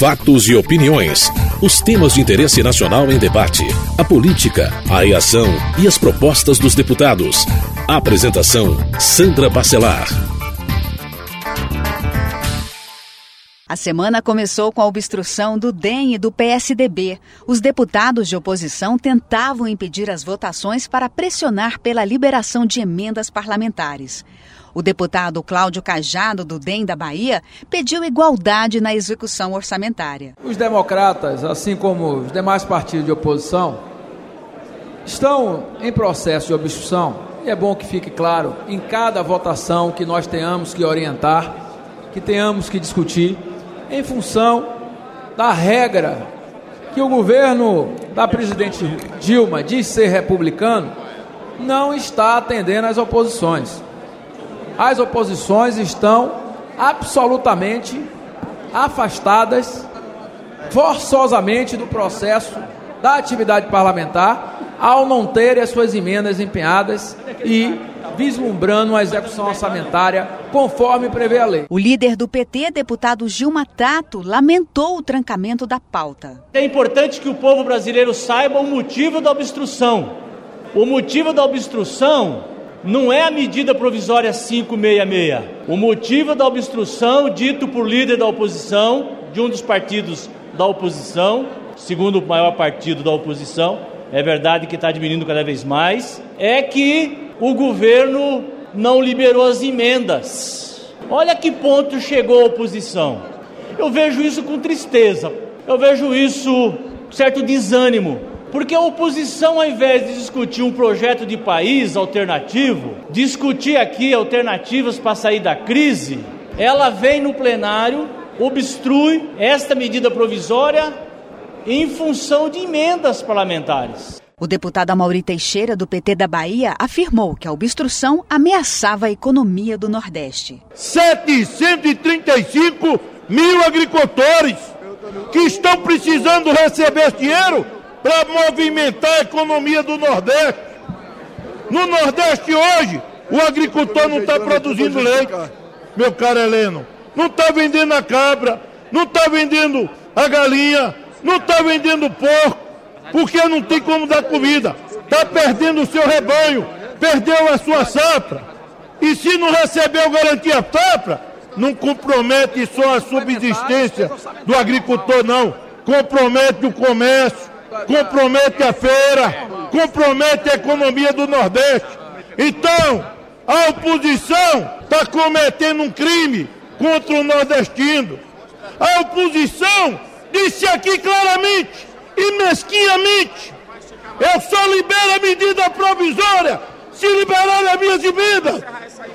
Fatos e opiniões. Os temas de interesse nacional em debate. A política, a reação e as propostas dos deputados. Apresentação: Sandra Bacelar. A semana começou com a obstrução do DEM e do PSDB. Os deputados de oposição tentavam impedir as votações para pressionar pela liberação de emendas parlamentares. O deputado Cláudio Cajado, do DEM da Bahia, pediu igualdade na execução orçamentária. Os democratas, assim como os demais partidos de oposição, estão em processo de obstrução. E é bom que fique claro em cada votação que nós tenhamos que orientar, que tenhamos que discutir em função da regra que o governo da presidente Dilma diz ser republicano, não está atendendo às oposições. As oposições estão absolutamente afastadas forçosamente do processo da atividade parlamentar ao não terem as suas emendas empenhadas e vislumbrando uma execução orçamentária conforme prevê a lei. O líder do PT, deputado Gilma Tato, lamentou o trancamento da pauta. É importante que o povo brasileiro saiba o motivo da obstrução. O motivo da obstrução não é a medida provisória 566. O motivo da obstrução, dito por líder da oposição, de um dos partidos da oposição, segundo o maior partido da oposição, é verdade que está diminuindo cada vez mais, é que o governo não liberou as emendas. Olha que ponto chegou a oposição. Eu vejo isso com tristeza, eu vejo isso com certo desânimo, porque a oposição, ao invés de discutir um projeto de país alternativo, discutir aqui alternativas para sair da crise, ela vem no plenário, obstrui esta medida provisória em função de emendas parlamentares. O deputado Amaury Teixeira, do PT da Bahia, afirmou que a obstrução ameaçava a economia do Nordeste. 735 mil agricultores que estão precisando receber esse dinheiro para movimentar a economia do Nordeste. No Nordeste hoje, o agricultor não está produzindo leite, meu caro Heleno. Não está vendendo a cabra, não está vendendo a galinha, não está vendendo porco porque não tem como dar comida. Está perdendo o seu rebanho, perdeu a sua safra. E se não recebeu garantia safra, não compromete só a subsistência do agricultor, não. Compromete o comércio, compromete a feira, compromete a economia do Nordeste. Então, a oposição está cometendo um crime contra o nordestino. A oposição disse aqui claramente e mesquinhamente. Eu só libero a medida provisória se liberar as minhas emendas.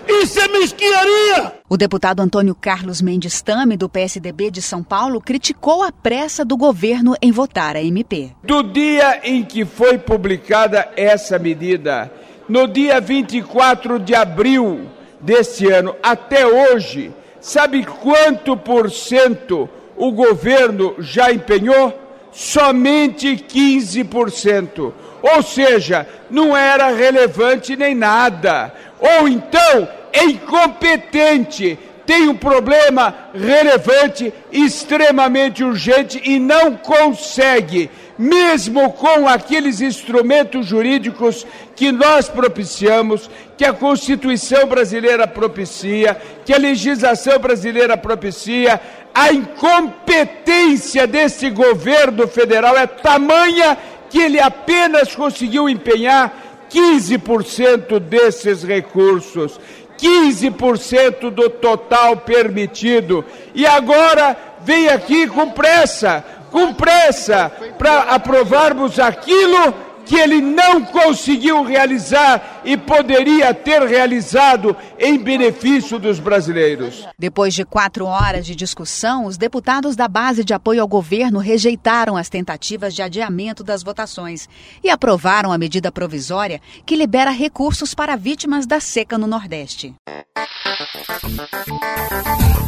Isso é mesquinharia. O deputado Antônio Carlos Mendes Tame, do PSDB de São Paulo, criticou a pressa do governo em votar a MP. Do dia em que foi publicada essa medida, no dia 24 de abril deste ano, até hoje, sabe quanto por cento o governo já empenhou? Somente 15%. Ou seja, não era relevante nem nada. Ou então é incompetente, tem um problema relevante, extremamente urgente e não consegue, mesmo com aqueles instrumentos jurídicos que nós propiciamos, que a Constituição brasileira propicia, que a legislação brasileira propicia, a incompetência desse governo federal é tamanha que ele apenas conseguiu empenhar 15% desses recursos. 15% do total permitido. E agora vem aqui com pressa, com pressa, para aprovarmos aquilo que ele não conseguiu realizar e poderia ter realizado em benefício dos brasileiros. Depois de quatro horas de discussão, os deputados da base de apoio ao governo rejeitaram as tentativas de adiamento das votações e aprovaram a medida provisória que libera recursos para vítimas da seca no Nordeste.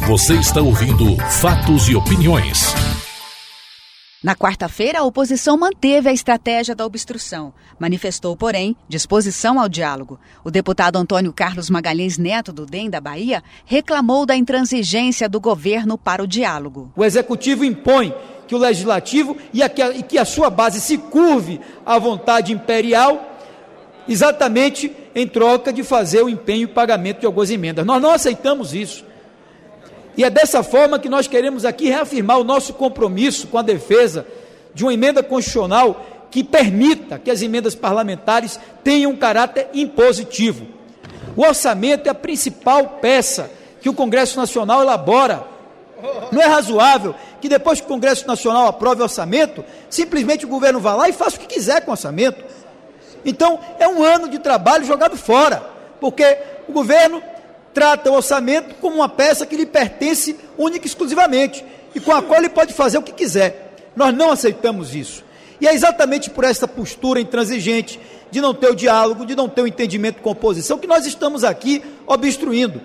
Você está ouvindo Fatos e Opiniões. Na quarta-feira, a oposição manteve a estratégia da obstrução. Manifestou, porém, disposição ao diálogo. O deputado Antônio Carlos Magalhães Neto, do DEM da Bahia, reclamou da intransigência do governo para o diálogo. O executivo impõe que o legislativo e, a, e que a sua base se curve à vontade imperial, exatamente em troca de fazer o empenho e pagamento de algumas emendas. Nós não aceitamos isso. E é dessa forma que nós queremos aqui reafirmar o nosso compromisso com a defesa de uma emenda constitucional que permita que as emendas parlamentares tenham um caráter impositivo. O orçamento é a principal peça que o Congresso Nacional elabora. Não é razoável que depois que o Congresso Nacional aprove o orçamento, simplesmente o governo vá lá e faça o que quiser com o orçamento. Então, é um ano de trabalho jogado fora, porque o governo trata o orçamento como uma peça que lhe pertence única e exclusivamente e com a qual ele pode fazer o que quiser. Nós não aceitamos isso. E é exatamente por essa postura intransigente de não ter o diálogo, de não ter o entendimento com a oposição, que nós estamos aqui obstruindo.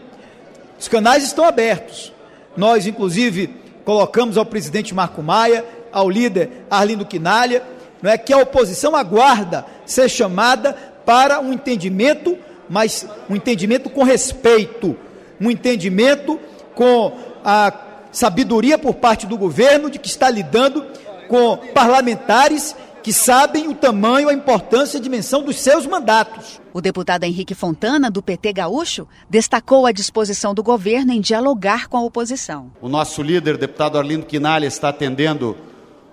Os canais estão abertos. Nós, inclusive, colocamos ao presidente Marco Maia, ao líder Arlindo Quinalha, não é que a oposição aguarda ser chamada para um entendimento mas um entendimento com respeito, um entendimento com a sabedoria por parte do governo de que está lidando com parlamentares que sabem o tamanho, a importância e a dimensão dos seus mandatos. O deputado Henrique Fontana, do PT Gaúcho, destacou a disposição do governo em dialogar com a oposição. O nosso líder, deputado Arlindo Quinalha, está atendendo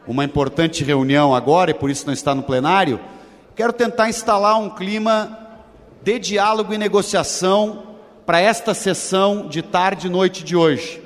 uma importante reunião agora e por isso não está no plenário. Quero tentar instalar um clima de diálogo e negociação para esta sessão de tarde e noite de hoje.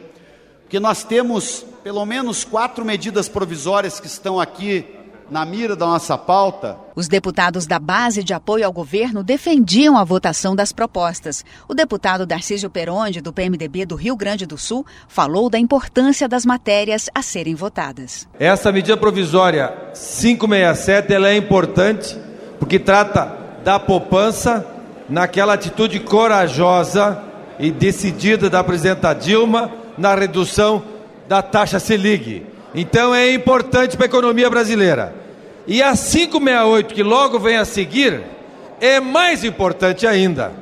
Porque nós temos pelo menos quatro medidas provisórias que estão aqui na mira da nossa pauta. Os deputados da base de apoio ao governo defendiam a votação das propostas. O deputado Darcísio Peronde, do PMDB do Rio Grande do Sul, falou da importância das matérias a serem votadas. Essa medida provisória 567 ela é importante porque trata da poupança naquela atitude corajosa e decidida da presidenta Dilma na redução da taxa Selic. Então é importante para a economia brasileira. E a 568, que logo vem a seguir, é mais importante ainda,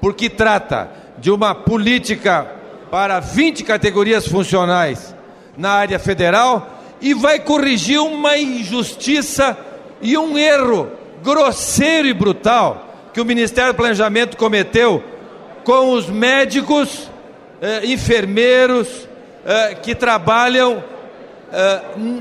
porque trata de uma política para 20 categorias funcionais na área federal e vai corrigir uma injustiça e um erro grosseiro e brutal que o Ministério do Planejamento cometeu com os médicos, eh, enfermeiros eh, que trabalham eh,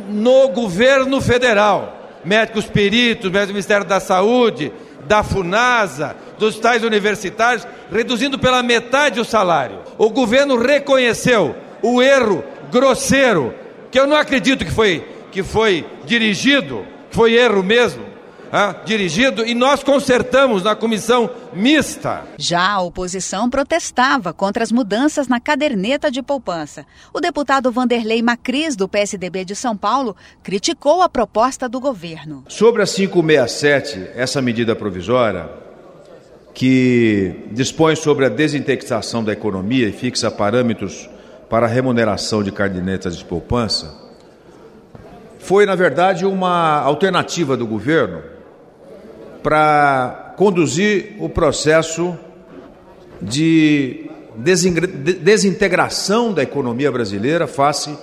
no governo federal. Médicos peritos, médicos do Ministério da Saúde, da FUNASA, dos hospitais universitários, reduzindo pela metade o salário. O governo reconheceu o erro grosseiro, que eu não acredito que foi, que foi dirigido, foi erro mesmo, ah, dirigido e nós consertamos na comissão mista. Já a oposição protestava contra as mudanças na caderneta de poupança. O deputado Vanderlei Macris, do PSDB de São Paulo, criticou a proposta do governo. Sobre a 567, essa medida provisória, que dispõe sobre a desindexação da economia e fixa parâmetros para a remuneração de cadernetas de poupança, foi, na verdade, uma alternativa do governo para conduzir o processo de desintegração da economia brasileira face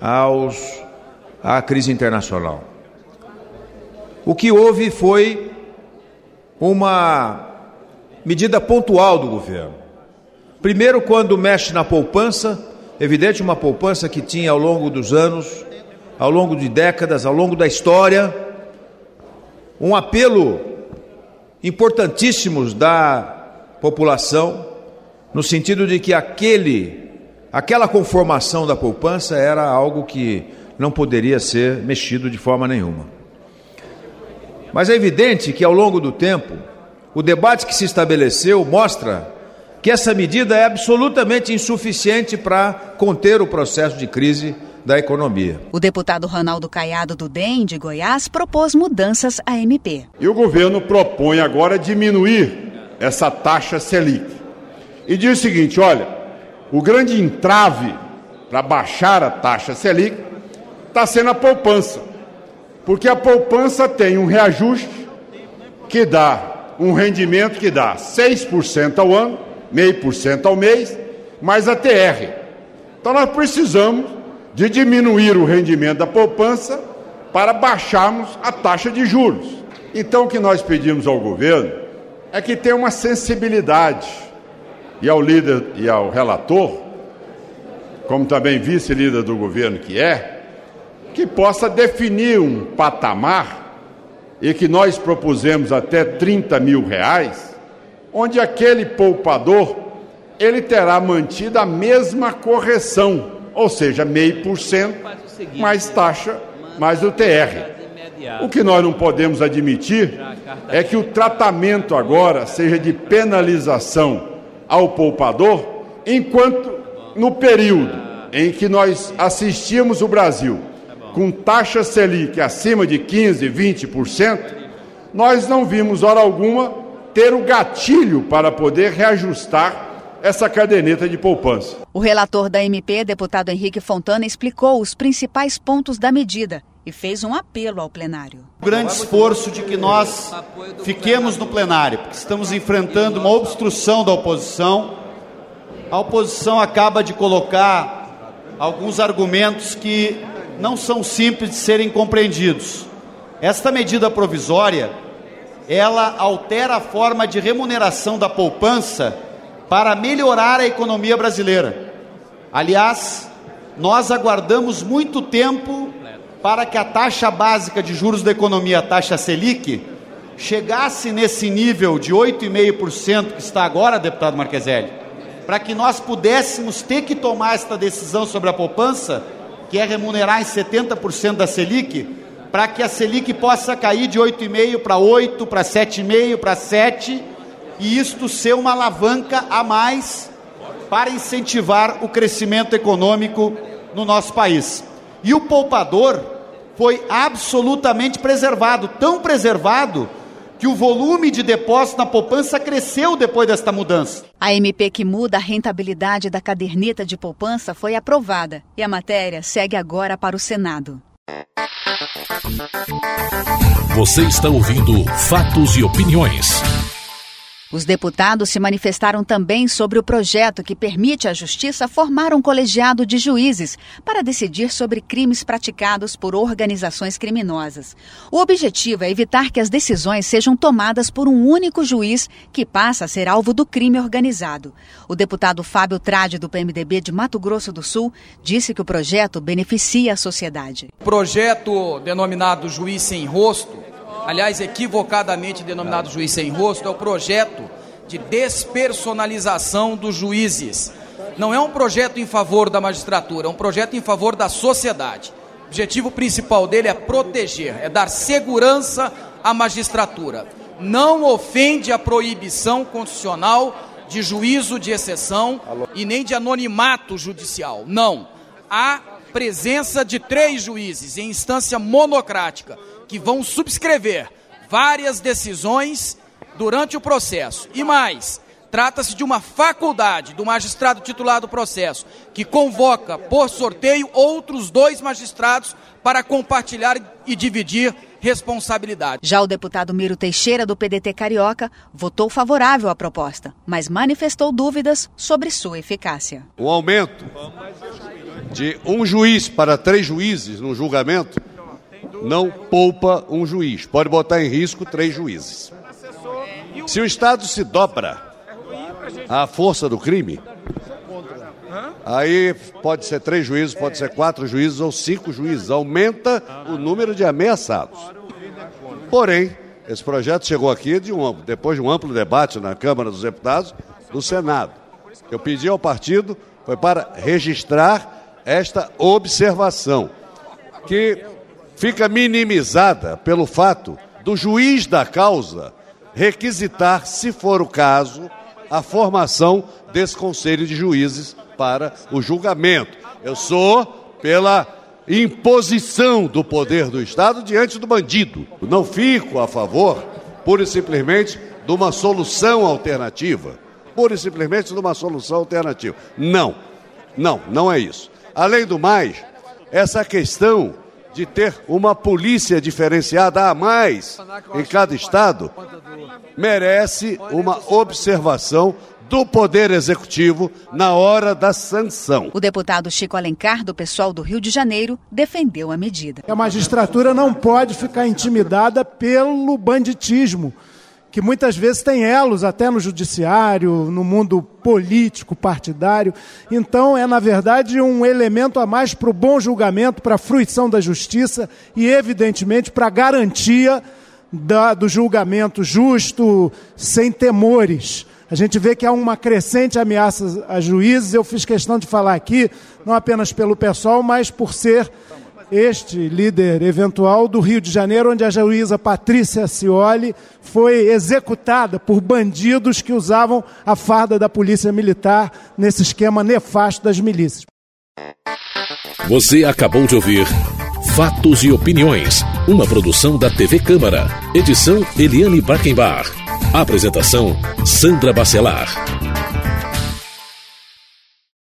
aos, à crise internacional. O que houve foi uma medida pontual do governo. Primeiro, quando mexe na poupança, evidente, uma poupança que tinha ao longo dos anos, ao longo de décadas, ao longo da história, um apelo importantíssimo da população, no sentido de que aquele, aquela conformação da poupança era algo que não poderia ser mexido de forma nenhuma. Mas é evidente que ao longo do tempo, o debate que se estabeleceu mostra que essa medida é absolutamente insuficiente para conter o processo de crise da economia. O deputado Ronaldo Caiado do DEM de Goiás propôs mudanças à MP. E o governo propõe agora diminuir essa taxa Selic. E diz o seguinte: olha, o grande entrave para baixar a taxa Selic está sendo a poupança. Porque a poupança tem um reajuste que dá um rendimento que dá 6% ao ano, meio por cento ao mês, mais a TR. Então nós precisamos de diminuir o rendimento da poupança para baixarmos a taxa de juros. Então o que nós pedimos ao governo é que tenha uma sensibilidade e ao líder e ao relator, como também vice-líder do governo que é, que possa definir um patamar e que nós propusemos até 30 mil reais, onde aquele poupador ele terá mantido a mesma correção, ou seja, meio por cento mais taxa mais o TR. O que nós não podemos admitir é que o tratamento agora seja de penalização ao poupador, enquanto no período em que nós assistimos o Brasil com taxa Selic acima de 15, 20%, nós não vimos hora alguma ter o gatilho para poder reajustar essa caderneta de poupança. O relator da MP, deputado Henrique Fontana, explicou os principais pontos da medida e fez um apelo ao plenário. O grande esforço de que nós fiquemos no plenário, porque estamos enfrentando uma obstrução da oposição. A oposição acaba de colocar alguns argumentos que não são simples de serem compreendidos. Esta medida provisória, ela altera a forma de remuneração da poupança para melhorar a economia brasileira. Aliás, nós aguardamos muito tempo para que a taxa básica de juros da economia, a taxa Selic, chegasse nesse nível de 8,5% que está agora, deputado Marqueselli, para que nós pudéssemos ter que tomar esta decisão sobre a poupança que é remunerar em 70% da Selic, para que a Selic possa cair de 8,5 para 8, para 7,5, para 7, e isto ser uma alavanca a mais para incentivar o crescimento econômico no nosso país. E o poupador foi absolutamente preservado, tão preservado que o volume de depósito na poupança cresceu depois desta mudança. A MP que muda a rentabilidade da caderneta de poupança foi aprovada e a matéria segue agora para o Senado. Você está ouvindo Fatos e Opiniões. Os deputados se manifestaram também sobre o projeto que permite à Justiça formar um colegiado de juízes para decidir sobre crimes praticados por organizações criminosas. O objetivo é evitar que as decisões sejam tomadas por um único juiz que passa a ser alvo do crime organizado. O deputado Fábio Trade, do PMDB de Mato Grosso do Sul, disse que o projeto beneficia a sociedade. O projeto denominado Juiz Sem Rosto aliás, equivocadamente denominado juiz sem rosto, é o projeto de despersonalização dos juízes. Não é um projeto em favor da magistratura, é um projeto em favor da sociedade. O objetivo principal dele é proteger, é dar segurança à magistratura. Não ofende a proibição constitucional de juízo de exceção e nem de anonimato judicial. Não. Há presença de três juízes em instância monocrática que vão subscrever várias decisões durante o processo. E mais, trata-se de uma faculdade do magistrado titular do processo, que convoca por sorteio outros dois magistrados para compartilhar e dividir responsabilidade. Já o deputado Miro Teixeira, do PDT Carioca, votou favorável à proposta, mas manifestou dúvidas sobre sua eficácia. O aumento de um juiz para três juízes no julgamento não poupa um juiz, pode botar em risco três juízes. Se o Estado se dobra à força do crime, aí pode ser três juízes, pode ser quatro juízes ou cinco juízes, aumenta o número de ameaçados. Porém, esse projeto chegou aqui de um, depois de um amplo debate na Câmara dos Deputados, no Senado. Eu pedi ao partido foi para registrar esta observação, que fica minimizada pelo fato do juiz da causa requisitar, se for o caso, a formação desse conselho de juízes para o julgamento. Eu sou pela imposição do poder do Estado diante do bandido. Não fico a favor, pura e simplesmente, de uma solução alternativa. Pura e simplesmente de uma solução alternativa. Não, não, não é isso. Além do mais, essa questão de ter uma polícia diferenciada a mais em cada estado, merece uma observação do Poder Executivo na hora da sanção. O deputado Chico Alencar, do pessoal do Rio de Janeiro, defendeu a medida. A magistratura não pode ficar intimidada pelo banditismo, que muitas vezes tem elos até no judiciário, no mundo político, partidário. Então, é, na verdade, um elemento a mais para o bom julgamento, para a fruição da justiça e, evidentemente, para a garantia da, do julgamento justo, sem temores. A gente vê que há uma crescente ameaça a juízes. Eu fiz questão de falar aqui, não apenas pelo pessoal, mas por ser este líder eventual do Rio de Janeiro, onde a juíza Patrícia Cioli foi executada por bandidos que usavam a farda da polícia militar nesse esquema nefasto das milícias. Você acabou de ouvir Fatos e Opiniões, uma produção da TV Câmara. Edição Eliane Barkenbach. Apresentação Sandra Bacelar.